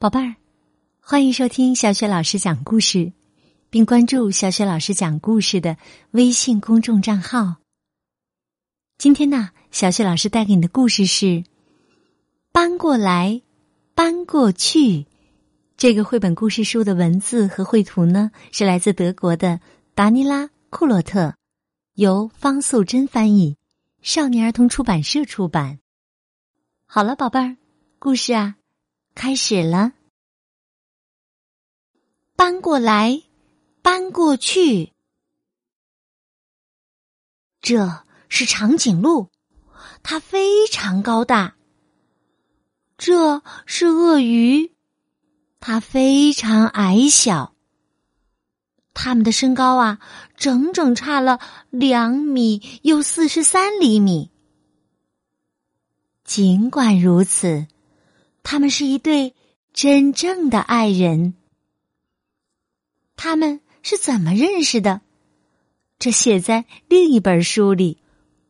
宝贝儿，欢迎收听小雪老师讲故事，并关注小雪老师讲故事的微信公众账号。今天呢，小雪老师带给你的故事是《搬过来，搬过去》。这个绘本故事书的文字和绘图呢，是来自德国的达尼拉·库洛特，由方素珍翻译，少年儿童出版社出版。好了，宝贝儿，故事啊。开始了，搬过来，搬过去。这是长颈鹿，它非常高大。这是鳄鱼，它非常矮小。它们的身高啊，整整差了两米又四十三厘米。尽管如此。他们是一对真正的爱人。他们是怎么认识的？这写在另一本书里。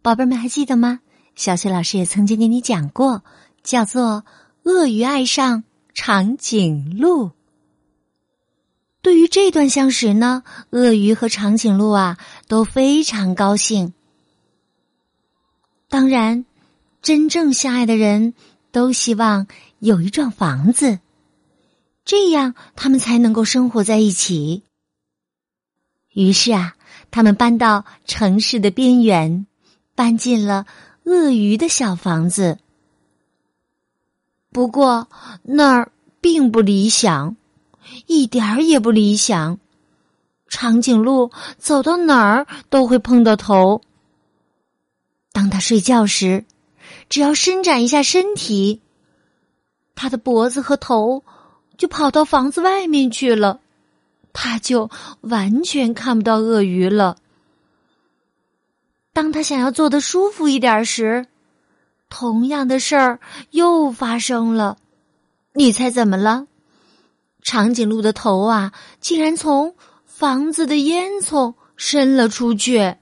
宝贝们还记得吗？小雪老师也曾经给你讲过，叫做《鳄鱼爱上长颈鹿》。对于这段相识呢，鳄鱼和长颈鹿啊都非常高兴。当然，真正相爱的人都希望。有一幢房子，这样他们才能够生活在一起。于是啊，他们搬到城市的边缘，搬进了鳄鱼的小房子。不过那儿并不理想，一点儿也不理想。长颈鹿走到哪儿都会碰到头。当他睡觉时，只要伸展一下身体。他的脖子和头就跑到房子外面去了，他就完全看不到鳄鱼了。当他想要坐的舒服一点时，同样的事儿又发生了。你猜怎么了？长颈鹿的头啊，竟然从房子的烟囱伸了出去。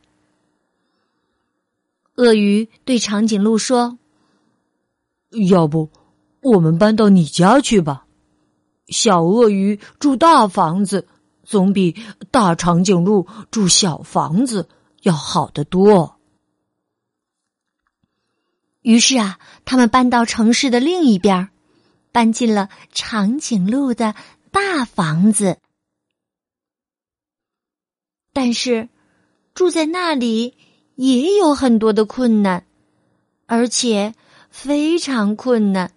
鳄鱼对长颈鹿说：“要不？”我们搬到你家去吧，小鳄鱼住大房子，总比大长颈鹿住小房子要好得多。于是啊，他们搬到城市的另一边，搬进了长颈鹿的大房子。但是，住在那里也有很多的困难，而且非常困难。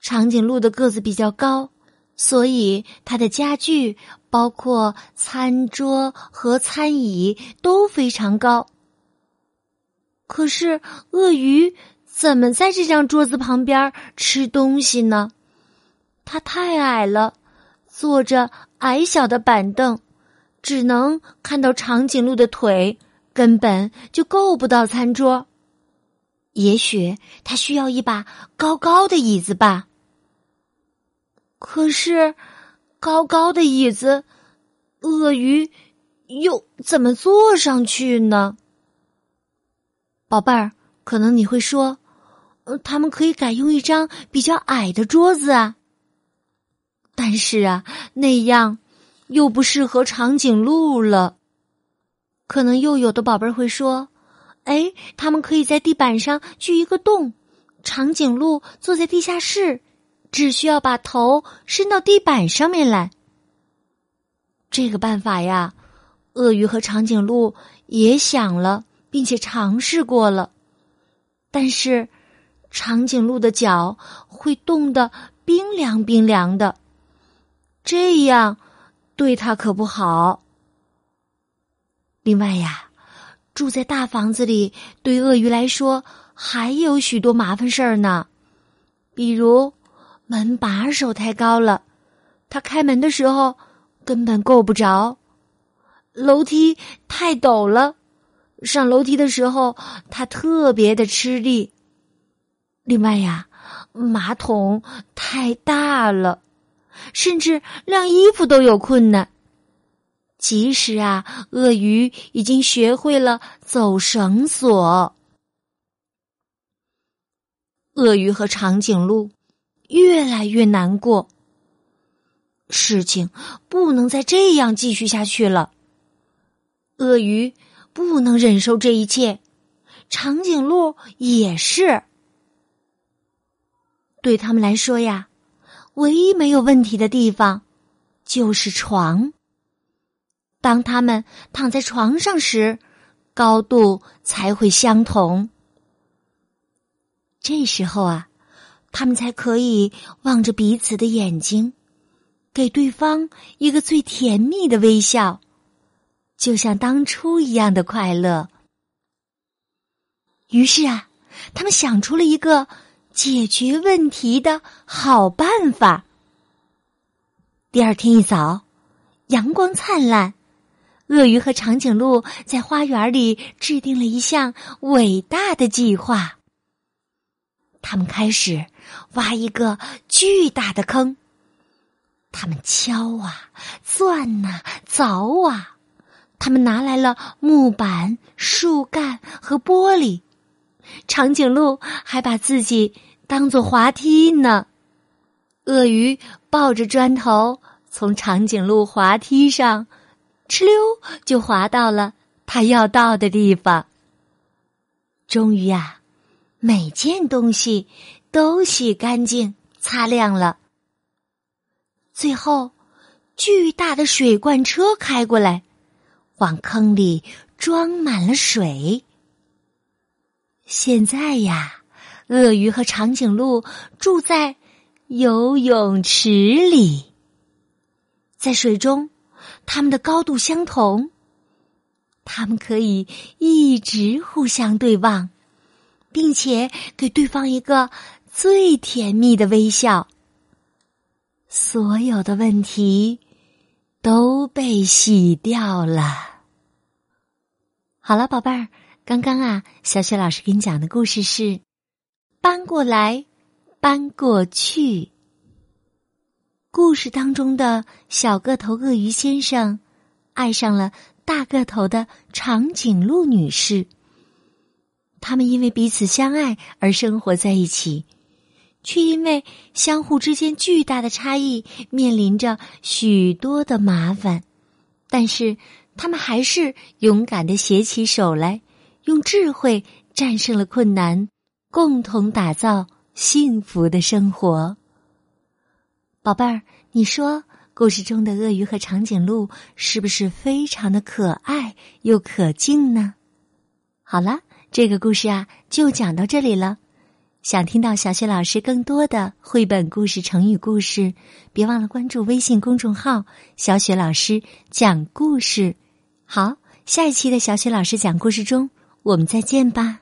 长颈鹿的个子比较高，所以它的家具，包括餐桌和餐椅都非常高。可是鳄鱼怎么在这张桌子旁边吃东西呢？它太矮了，坐着矮小的板凳，只能看到长颈鹿的腿，根本就够不到餐桌。也许它需要一把高高的椅子吧。可是，高高的椅子，鳄鱼又怎么坐上去呢？宝贝儿，可能你会说，呃，他们可以改用一张比较矮的桌子啊。但是啊，那样又不适合长颈鹿了。可能又有的宝贝儿会说，哎，他们可以在地板上锯一个洞，长颈鹿坐在地下室。只需要把头伸到地板上面来。这个办法呀，鳄鱼和长颈鹿也想了，并且尝试过了，但是长颈鹿的脚会冻得冰凉冰凉的，这样对它可不好。另外呀，住在大房子里对鳄鱼来说还有许多麻烦事儿呢，比如。门把手太高了，他开门的时候根本够不着；楼梯太陡了，上楼梯的时候他特别的吃力。另外呀，马桶太大了，甚至晾衣服都有困难。即使啊，鳄鱼已经学会了走绳索，鳄鱼和长颈鹿。越来越难过。事情不能再这样继续下去了。鳄鱼不能忍受这一切，长颈鹿也是。对他们来说呀，唯一没有问题的地方就是床。当他们躺在床上时，高度才会相同。这时候啊，他们才可以望着彼此的眼睛，给对方一个最甜蜜的微笑，就像当初一样的快乐。于是啊，他们想出了一个解决问题的好办法。第二天一早，阳光灿烂。鳄鱼和长颈鹿在花园里制定了一项伟大的计划。他们开始挖一个巨大的坑。他们敲啊，钻呐，凿啊。他们拿来了木板、树干和玻璃。长颈鹿还把自己当做滑梯呢。鳄鱼抱着砖头从长颈鹿滑梯上。哧溜就滑到了他要到的地方。终于呀，每件东西都洗干净、擦亮了。最后，巨大的水罐车开过来，往坑里装满了水。现在呀，鳄鱼和长颈鹿住在游泳池里，在水中。他们的高度相同，他们可以一直互相对望，并且给对方一个最甜蜜的微笑。所有的问题都被洗掉了。好了，宝贝儿，刚刚啊，小雪老师给你讲的故事是：搬过来，搬过去。故事当中的小个头鳄鱼先生，爱上了大个头的长颈鹿女士。他们因为彼此相爱而生活在一起，却因为相互之间巨大的差异，面临着许多的麻烦。但是，他们还是勇敢的携起手来，用智慧战胜了困难，共同打造幸福的生活。宝贝儿，你说故事中的鳄鱼和长颈鹿是不是非常的可爱又可敬呢？好了，这个故事啊就讲到这里了。想听到小雪老师更多的绘本故事、成语故事，别忘了关注微信公众号“小雪老师讲故事”。好，下一期的小雪老师讲故事中，我们再见吧。